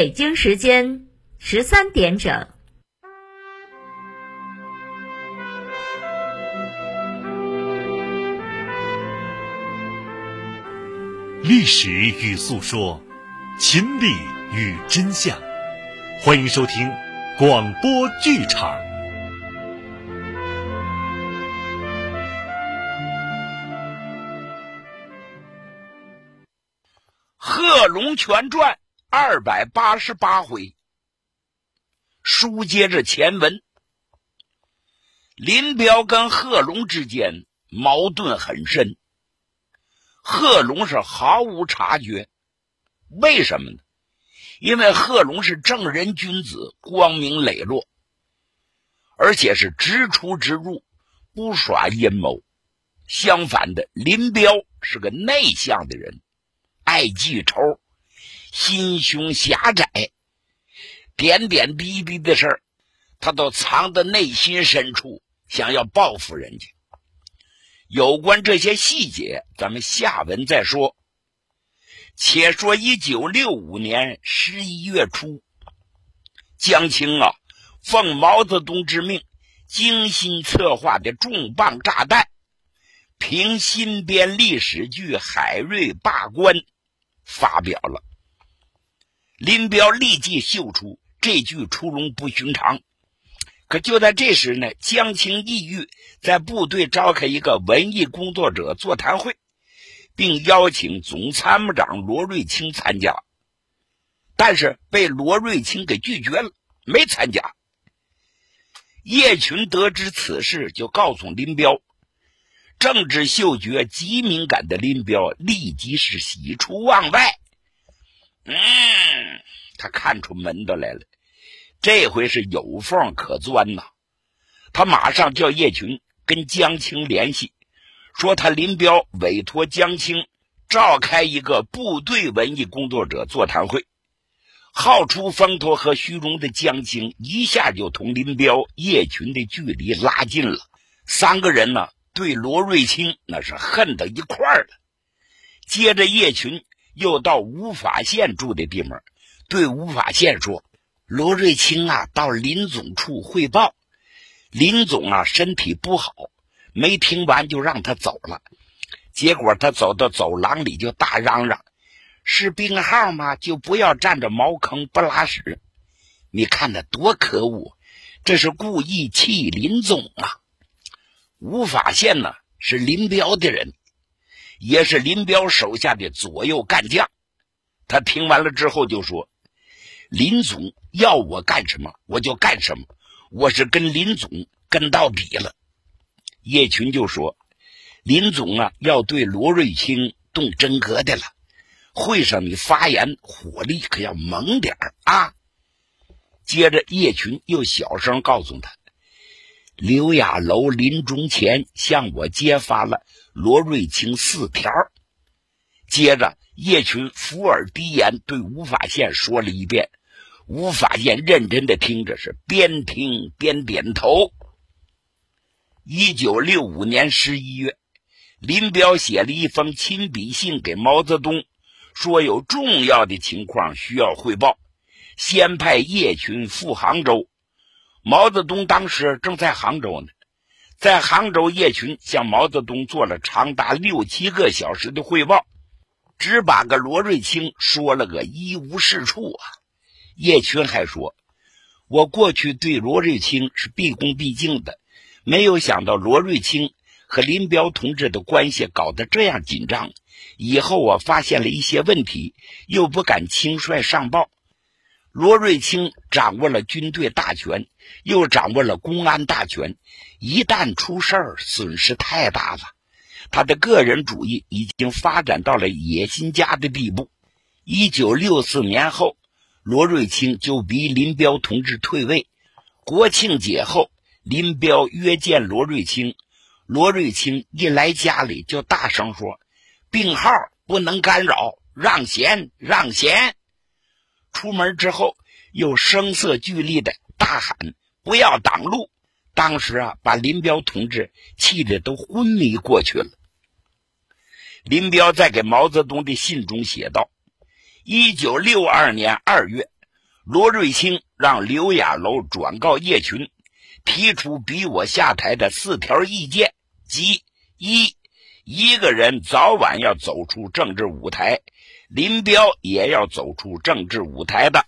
北京时间十三点整。历史与诉说，情理与真相，欢迎收听广播剧场。《贺龙全传》二百八十八回，书接着前文，林彪跟贺龙之间矛盾很深，贺龙是毫无察觉，为什么呢？因为贺龙是正人君子，光明磊落，而且是直出直入，不耍阴谋。相反的，林彪是个内向的人。爱记仇，心胸狭窄，点点滴滴的事儿，他都藏在内心深处，想要报复人家。有关这些细节，咱们下文再说。且说一九六五年十一月初，江青啊，奉毛泽东之命，精心策划的重磅炸弹，凭新编历史剧《海瑞罢官》。发表了，林彪立即嗅出这句出笼不寻常。可就在这时呢，江青意欲在部队召开一个文艺工作者座谈会，并邀请总参谋长罗瑞卿参加，但是被罗瑞卿给拒绝了，没参加。叶群得知此事，就告诉林彪。政治嗅觉极敏感的林彪立即是喜出望外。嗯，他看出门道来了，这回是有缝可钻呐。他马上叫叶群跟江青联系，说他林彪委托江青召开一个部队文艺工作者座谈会。好出风头和虚荣的江青一下就同林彪、叶群的距离拉近了。三个人呢？对罗瑞卿那是恨到一块儿了。接着，叶群又到吴法宪住的地方，对吴法宪说：“罗瑞卿啊，到林总处汇报，林总啊身体不好。”没听完就让他走了。结果他走到走廊里就大嚷嚷：“是病号吗？就不要占着茅坑不拉屎！你看他多可恶，这是故意气林总啊！”吴法宪呢是林彪的人，也是林彪手下的左右干将。他听完了之后就说：“林总要我干什么，我就干什么。我是跟林总跟到底了。”叶群就说：“林总啊，要对罗瑞卿动真格的了。会上你发言火力可要猛点儿啊！”接着，叶群又小声告诉他。刘亚楼临终前向我揭发了罗瑞卿四条。接着，叶群伏耳低言对吴法宪说了一遍。吴法宪认真的听着，是边听边点头。一九六五年十一月，林彪写了一封亲笔信给毛泽东，说有重要的情况需要汇报，先派叶群赴杭州。毛泽东当时正在杭州呢，在杭州，叶群向毛泽东做了长达六七个小时的汇报，只把个罗瑞卿说了个一无是处啊。叶群还说：“我过去对罗瑞卿是毕恭毕敬的，没有想到罗瑞卿和林彪同志的关系搞得这样紧张。以后我发现了一些问题，又不敢轻率上报。罗瑞卿掌握了军队大权。”又掌握了公安大权，一旦出事儿，损失太大了。他的个人主义已经发展到了野心家的地步。一九六四年后，罗瑞卿就逼林彪同志退位。国庆节后，林彪约见罗瑞卿，罗瑞卿一来家里就大声说：“病号不能干扰，让贤，让贤。”出门之后又声色俱厉的大喊：“不要挡路！”当时啊，把林彪同志气得都昏迷过去了。林彪在给毛泽东的信中写道：“一九六二年二月，罗瑞卿让刘亚楼转告叶群，提出逼我下台的四条意见，即一，一个人早晚要走出政治舞台，林彪也要走出政治舞台的；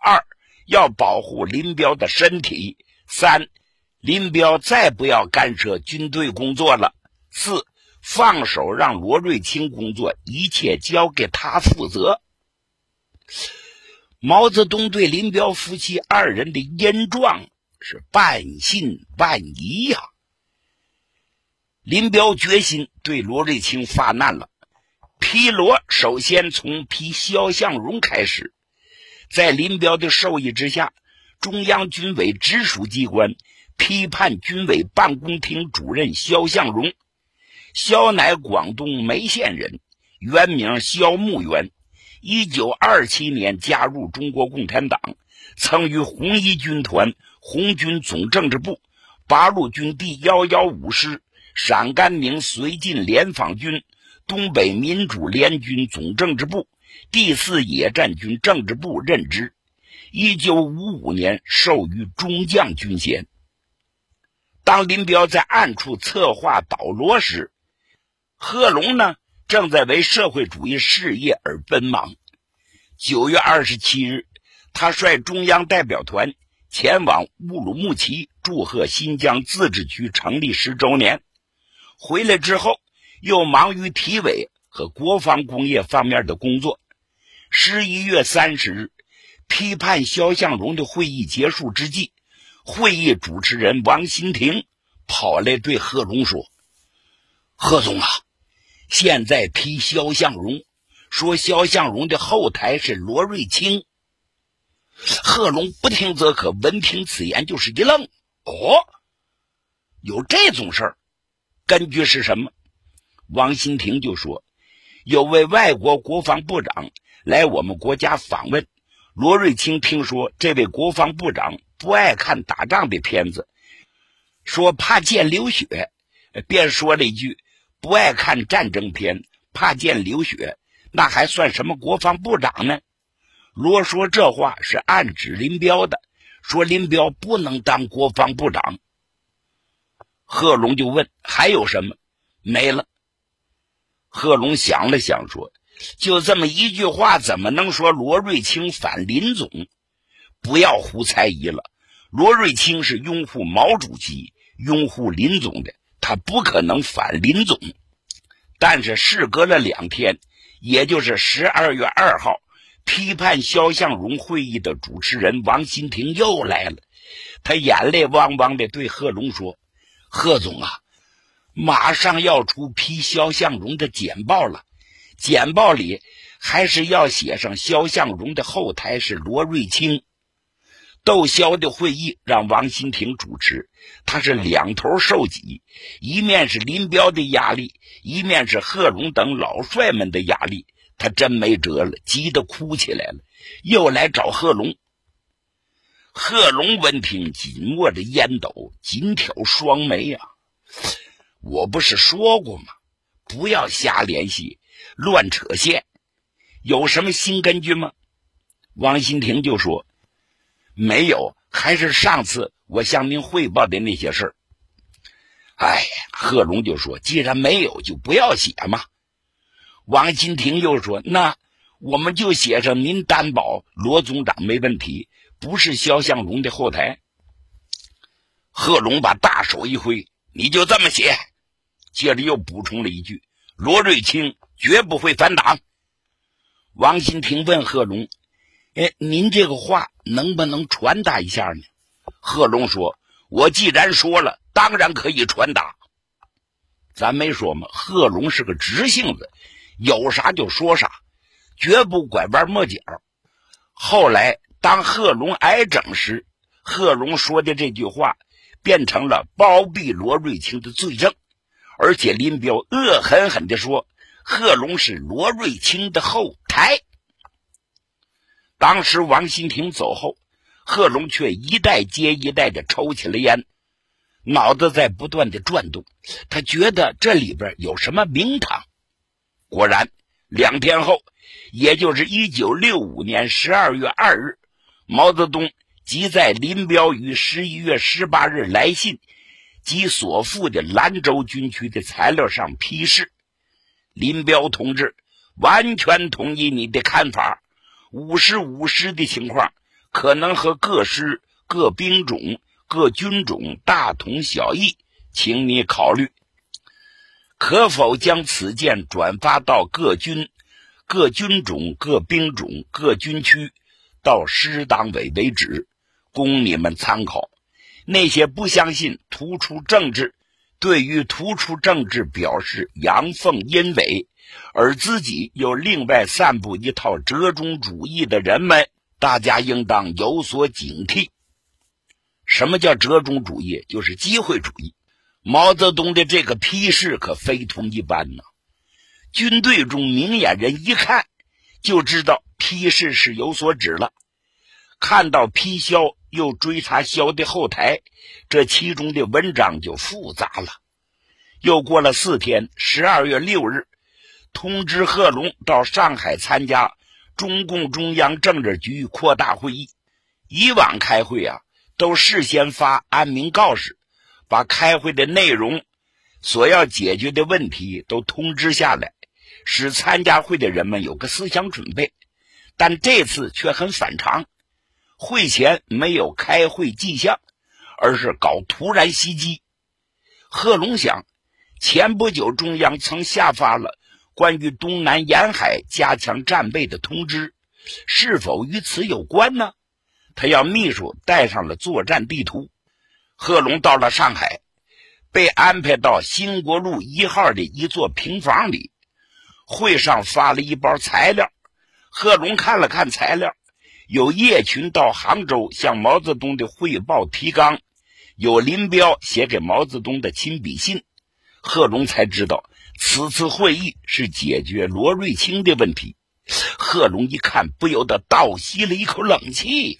二，要保护林彪的身体；三，林彪再不要干涉军队工作了；四。”放手让罗瑞卿工作，一切交给他负责。毛泽东对林彪夫妻二人的言状是半信半疑呀。林彪决心对罗瑞卿发难了。批罗首先从批肖向荣开始，在林彪的授意之下，中央军委直属机关批判军委办公厅主任肖向荣。肖乃广东梅县人，原名肖木元，一九二七年加入中国共产党，曾于红一军团红军总政治部、八路军第幺幺五师、陕甘宁绥靖联防军、东北民主联军总政治部、第四野战军政治部任职。一九五五年授予中将军衔。当林彪在暗处策划倒罗时，贺龙呢，正在为社会主义事业而奔忙。九月二十七日，他率中央代表团前往乌鲁木齐祝贺新疆自治区成立十周年。回来之后，又忙于体委和国防工业方面的工作。十一月三十日，批判肖向荣的会议结束之际，会议主持人王新亭跑来对贺龙说：“贺总啊。”现在批肖向荣，说肖向荣的后台是罗瑞卿。贺龙不听则可，闻听此言就是一愣。哦，有这种事儿？根据是什么？王新亭就说，有位外国国防部长来我们国家访问，罗瑞卿听说这位国防部长不爱看打仗的片子，说怕见流血，便说了一句。不爱看战争片，怕见流血，那还算什么国防部长呢？罗说这话是暗指林彪的，说林彪不能当国防部长。贺龙就问还有什么？没了。贺龙想了想说：“就这么一句话，怎么能说罗瑞卿反林总？不要胡猜疑了。罗瑞卿是拥护毛主席、拥护林总的。”他不可能反林总，但是事隔了两天，也就是十二月二号，批判肖向荣会议的主持人王新亭又来了，他眼泪汪汪的对贺龙说：“贺总啊，马上要出批肖向荣的简报了，简报里还是要写上肖向荣的后台是罗瑞卿。”窦骁的会议让王新亭主持，他是两头受挤，一面是林彪的压力，一面是贺龙等老帅们的压力，他真没辙了，急得哭起来了，又来找贺龙。贺龙闻听，紧握着烟斗，紧挑双眉呀！我不是说过吗？不要瞎联系，乱扯线，有什么新根据吗？王新亭就说。没有，还是上次我向您汇报的那些事儿。哎呀，贺龙就说：“既然没有，就不要写嘛。”王新亭又说：“那我们就写上您担保罗总长没问题，不是肖向荣的后台。”贺龙把大手一挥：“你就这么写。”接着又补充了一句：“罗瑞卿绝不会反党。”王新亭问贺龙。哎，您这个话能不能传达一下呢？贺龙说：“我既然说了，当然可以传达。咱没说吗？贺龙是个直性子，有啥就说啥，绝不拐弯抹角。后来当贺龙挨整时，贺龙说的这句话变成了包庇罗瑞卿的罪证。而且林彪恶狠狠地说：“贺龙是罗瑞卿的后台。”当时王新亭走后，贺龙却一代接一代的抽起了烟，脑子在不断的转动。他觉得这里边有什么名堂。果然，两天后，也就是一九六五年十二月二日，毛泽东即在林彪于十一月十八日来信及所附的兰州军区的材料上批示：“林彪同志完全同意你的看法。”五十五师的情况可能和各师、各兵种、各军种大同小异，请你考虑，可否将此件转发到各军、各军种、各兵种、各军区，到师党委为止，供你们参考。那些不相信突出政治，对于突出政治表示阳奉阴违。而自己又另外散布一套折中主义的人们，大家应当有所警惕。什么叫折中主义？就是机会主义。毛泽东的这个批示可非同一般呐！军队中明眼人一看就知道批示是有所指了。看到批萧又追查萧的后台，这其中的文章就复杂了。又过了四天，十二月六日。通知贺龙到上海参加中共中央政治局扩大会议。以往开会啊，都事先发安民告示，把开会的内容、所要解决的问题都通知下来，使参加会的人们有个思想准备。但这次却很反常，会前没有开会迹象，而是搞突然袭击。贺龙想，前不久中央曾下发了。关于东南沿海加强战备的通知，是否与此有关呢？他要秘书带上了作战地图。贺龙到了上海，被安排到兴国路一号的一座平房里。会上发了一包材料，贺龙看了看材料，有叶群到杭州向毛泽东的汇报提纲，有林彪写给毛泽东的亲笔信。贺龙才知道。此次会议是解决罗瑞卿的问题，贺龙一看，不由得倒吸了一口冷气呀，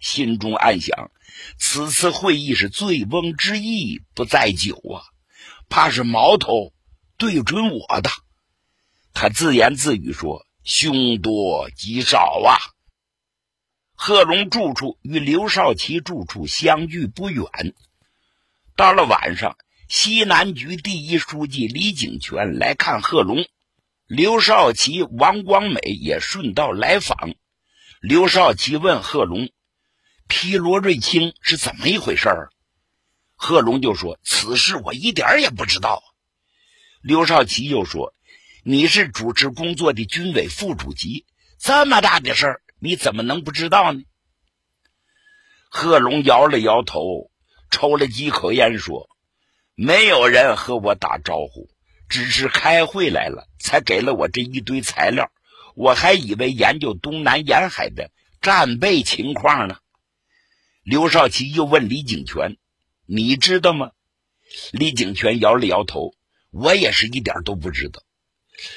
心中暗想：此次会议是醉翁之意不在酒啊，怕是矛头对准我的。他自言自语说：“凶多吉少啊。”贺龙住处与刘少奇住处相距不远，到了晚上。西南局第一书记李井泉来看贺龙，刘少奇、王光美也顺道来访。刘少奇问贺龙：“批罗瑞卿是怎么一回事儿？”贺龙就说：“此事我一点也不知道。”刘少奇又说：“你是主持工作的军委副主席，这么大的事儿，你怎么能不知道呢？”贺龙摇了摇头，抽了几口烟，说。没有人和我打招呼，只是开会来了，才给了我这一堆材料。我还以为研究东南沿海的战备情况呢。刘少奇又问李景全：“你知道吗？”李景全摇了摇头：“我也是一点都不知道。”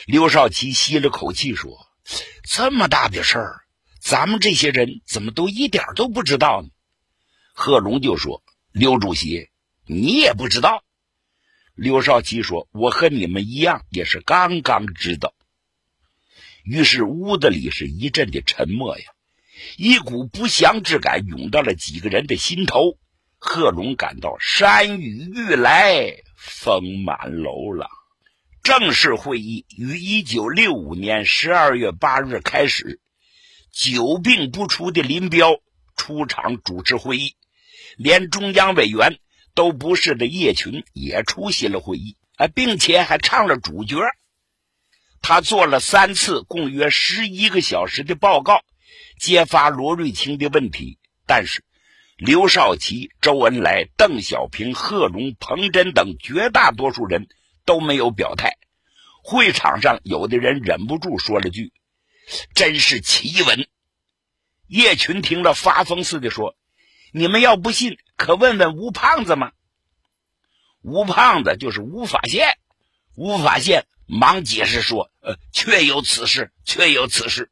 刘少奇吸了口气说：“这么大的事儿，咱们这些人怎么都一点都不知道呢？”贺龙就说：“刘主席，你也不知道。”刘少奇说：“我和你们一样，也是刚刚知道。”于是屋子里是一阵的沉默呀，一股不祥之感涌到了几个人的心头。贺龙感到山雨欲来风满楼了。正式会议于一九六五年十二月八日开始，久病不出的林彪出场主持会议，连中央委员。都不是的叶群也出席了会议啊，并且还唱了主角。他做了三次共约十一个小时的报告，揭发罗瑞卿的问题。但是刘少奇、周恩来、邓小平、贺龙、彭真等绝大多数人都没有表态。会场上有的人忍不住说了句：“真是奇闻。”叶群听了发疯似的说：“你们要不信。”可问问吴胖子吗？吴胖子就是吴法宪。吴法宪忙解释说：“呃，确有此事，确有此事。”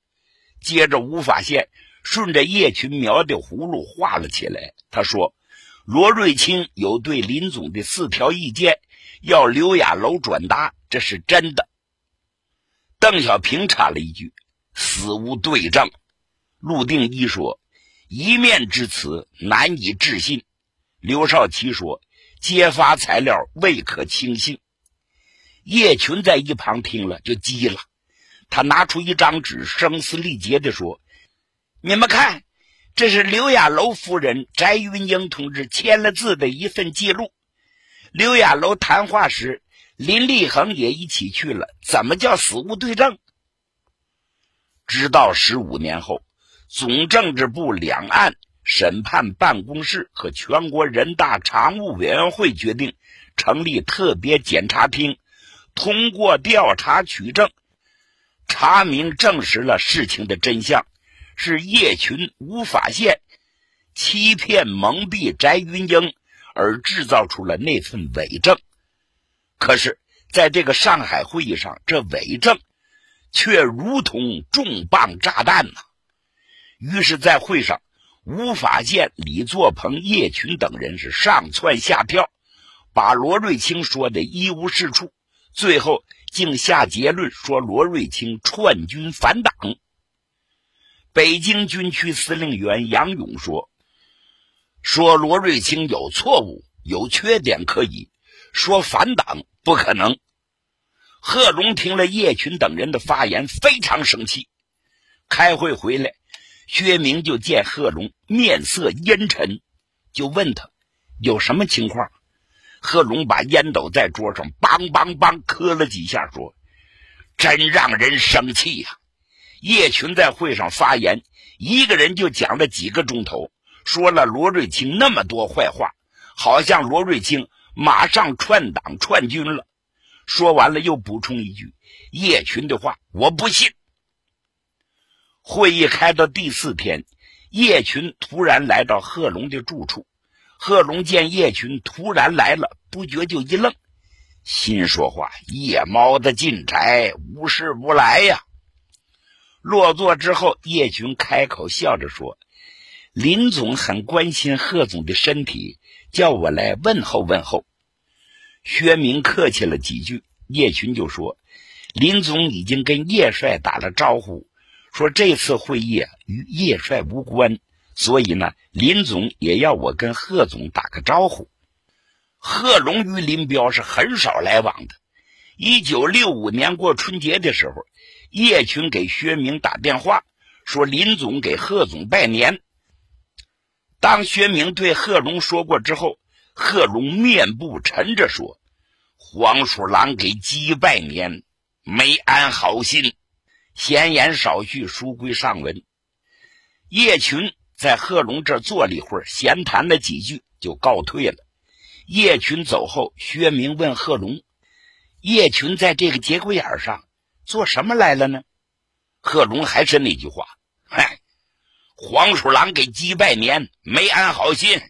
接着，吴法宪顺着叶群描的葫芦画了起来。他说：“罗瑞卿有对林总的四条意见，要刘亚楼转达，这是真的。”邓小平插了一句：“死无对证。”陆定一说：“一面之词难以置信。”刘少奇说：“揭发材料未可轻信。”叶群在一旁听了就急了，他拿出一张纸，声嘶力竭地说：“你们看，这是刘亚楼夫人翟云英同志签了字的一份记录。刘亚楼谈话时，林立恒也一起去了，怎么叫死无对证？”直到十五年后。总政治部两岸审判办公室和全国人大常务委员会决定成立特别检察厅，通过调查取证，查明证实了事情的真相，是叶群、吴法宪欺骗蒙蔽翟云英，而制造出了那份伪证。可是，在这个上海会议上，这伪证却如同重磅炸弹呐！于是，在会上，吴法宪、李作鹏、叶群等人是上蹿下跳，把罗瑞卿说的一无是处，最后竟下结论说罗瑞卿串军反党。北京军区司令员杨勇说：“说罗瑞卿有错误、有缺点可以，说反党不可能。”贺龙听了叶群等人的发言，非常生气。开会回来。薛明就见贺龙面色阴沉，就问他有什么情况。贺龙把烟斗在桌上梆梆梆磕了几下，说：“真让人生气呀！”叶群在会上发言，一个人就讲了几个钟头，说了罗瑞卿那么多坏话，好像罗瑞卿马上串党串军了。说完了，又补充一句：“叶群的话我不信。”会议开到第四天，叶群突然来到贺龙的住处。贺龙见叶群突然来了，不觉就一愣，心说话：“夜猫子进宅，无事不来呀。”落座之后，叶群开口笑着说：“林总很关心贺总的身体，叫我来问候问候。”薛明客气了几句，叶群就说：“林总已经跟叶帅打了招呼。”说这次会议与叶帅无关，所以呢，林总也要我跟贺总打个招呼。贺龙与林彪是很少来往的。一九六五年过春节的时候，叶群给薛明打电话，说林总给贺总拜年。当薛明对贺龙说过之后，贺龙面部沉着说：“黄鼠狼给鸡拜年，没安好心。”闲言少叙，书归上文。叶群在贺龙这坐了一会儿，闲谈了几句，就告退了。叶群走后，薛明问贺龙：“叶群在这个节骨眼上做什么来了呢？”贺龙还是那句话：“嗨，黄鼠狼给鸡拜年，没安好心。”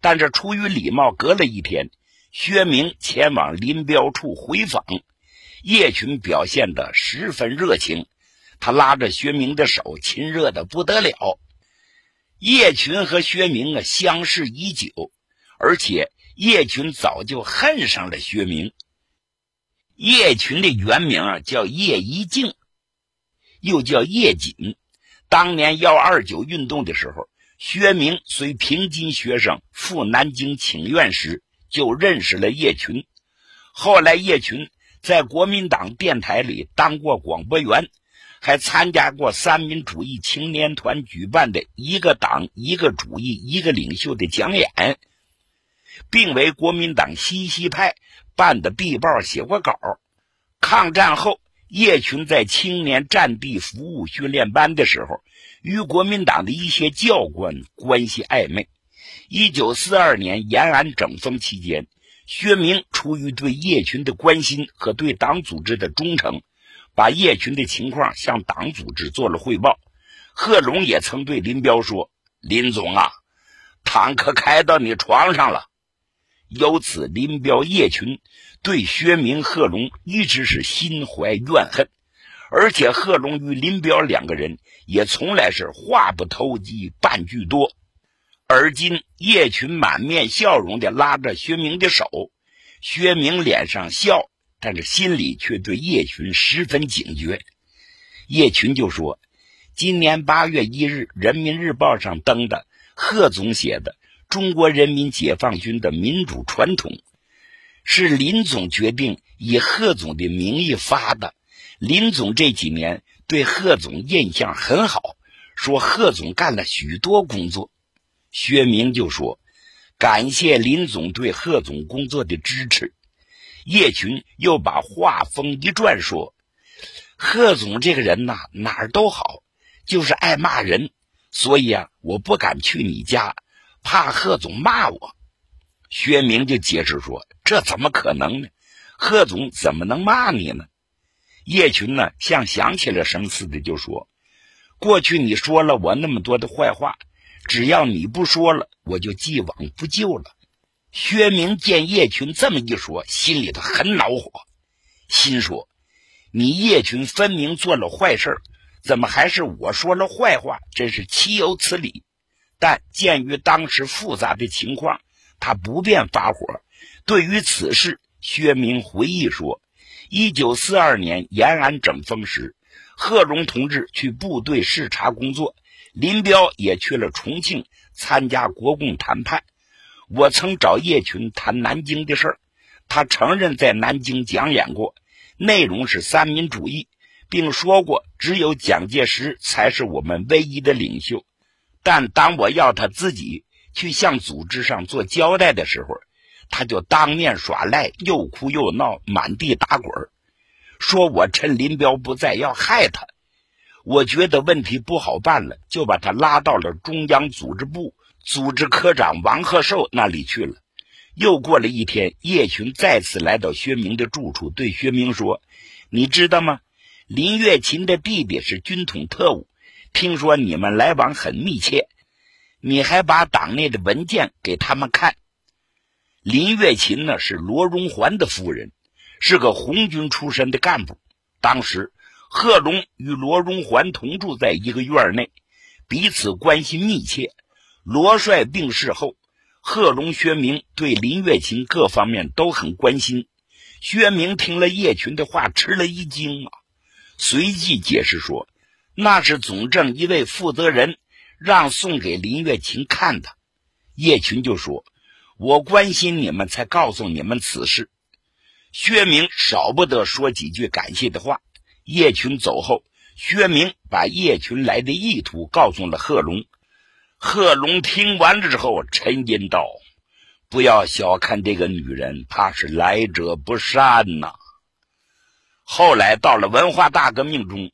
但是出于礼貌，隔了一天，薛明前往林彪处回访。叶群表现得十分热情，他拉着薛明的手，亲热的不得了。叶群和薛明啊相识已久，而且叶群早就恨上了薛明。叶群的原名啊叫叶一静，又叫叶瑾。当年幺二九运动的时候，薛明随平津学生赴南京请愿时，就认识了叶群。后来叶群。在国民党电台里当过广播员，还参加过三民主义青年团举办的一个党一个主义一个领袖的讲演，并为国民党西西派办的地报写过稿。抗战后，叶群在青年战地服务训练班的时候，与国民党的一些教官关系暧昧。一九四二年延安整风期间。薛明出于对叶群的关心和对党组织的忠诚，把叶群的情况向党组织做了汇报。贺龙也曾对林彪说：“林总啊，坦克开到你床上了。”由此，林彪、叶群对薛明、贺龙一直是心怀怨恨，而且贺龙与林彪两个人也从来是话不投机半句多。而今叶群满面笑容的拉着薛明的手，薛明脸上笑，但是心里却对叶群十分警觉。叶群就说：“今年八月一日，《人民日报》上登的贺总写的《中国人民解放军的民主传统》，是林总决定以贺总的名义发的。林总这几年对贺总印象很好，说贺总干了许多工作。”薛明就说：“感谢林总对贺总工作的支持。”叶群又把话锋一转说：“贺总这个人呐，哪儿都好，就是爱骂人，所以啊，我不敢去你家，怕贺总骂我。”薛明就解释说：“这怎么可能呢？贺总怎么能骂你呢？”叶群呢，像想起了什么似的，就说：“过去你说了我那么多的坏话。”只要你不说了，我就既往不咎了。薛明见叶群这么一说，心里头很恼火，心说：“你叶群分明做了坏事，怎么还是我说了坏话？真是岂有此理！”但鉴于当时复杂的情况，他不便发火。对于此事，薛明回忆说：“一九四二年延安整风时，贺龙同志去部队视察工作。”林彪也去了重庆参加国共谈判。我曾找叶群谈南京的事儿，他承认在南京讲演过，内容是三民主义，并说过只有蒋介石才是我们唯一的领袖。但当我要他自己去向组织上做交代的时候，他就当面耍赖，又哭又闹，满地打滚说我趁林彪不在要害他。我觉得问题不好办了，就把他拉到了中央组织部组织科长王鹤寿那里去了。又过了一天，叶群再次来到薛明的住处，对薛明说：“你知道吗？林月琴的弟弟是军统特务，听说你们来往很密切，你还把党内的文件给他们看。林月琴呢，是罗荣桓的夫人，是个红军出身的干部，当时。”贺龙与罗荣桓同住在一个院内，彼此关系密切。罗帅病逝后，贺龙、薛明对林月琴各方面都很关心。薛明听了叶群的话，吃了一惊啊，随即解释说：“那是总政一位负责人让送给林月琴看的。”叶群就说：“我关心你们，才告诉你们此事。”薛明少不得说几句感谢的话。叶群走后，薛明把叶群来的意图告诉了贺龙。贺龙听完了之后，沉吟道：“不要小看这个女人，她是来者不善呐。”后来到了文化大革命中，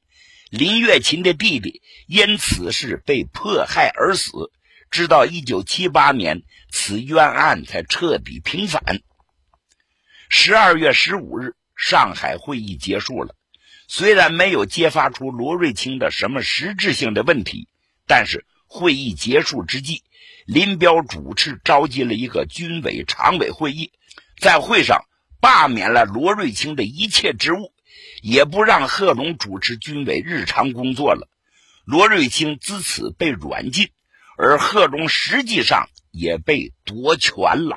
林月琴的弟弟因此事被迫害而死，直到一九七八年，此冤案才彻底平反。十二月十五日，上海会议结束了。虽然没有揭发出罗瑞卿的什么实质性的问题，但是会议结束之际，林彪主持召集了一个军委常委会议，在会上罢免了罗瑞卿的一切职务，也不让贺龙主持军委日常工作了。罗瑞卿自此被软禁，而贺龙实际上也被夺权了。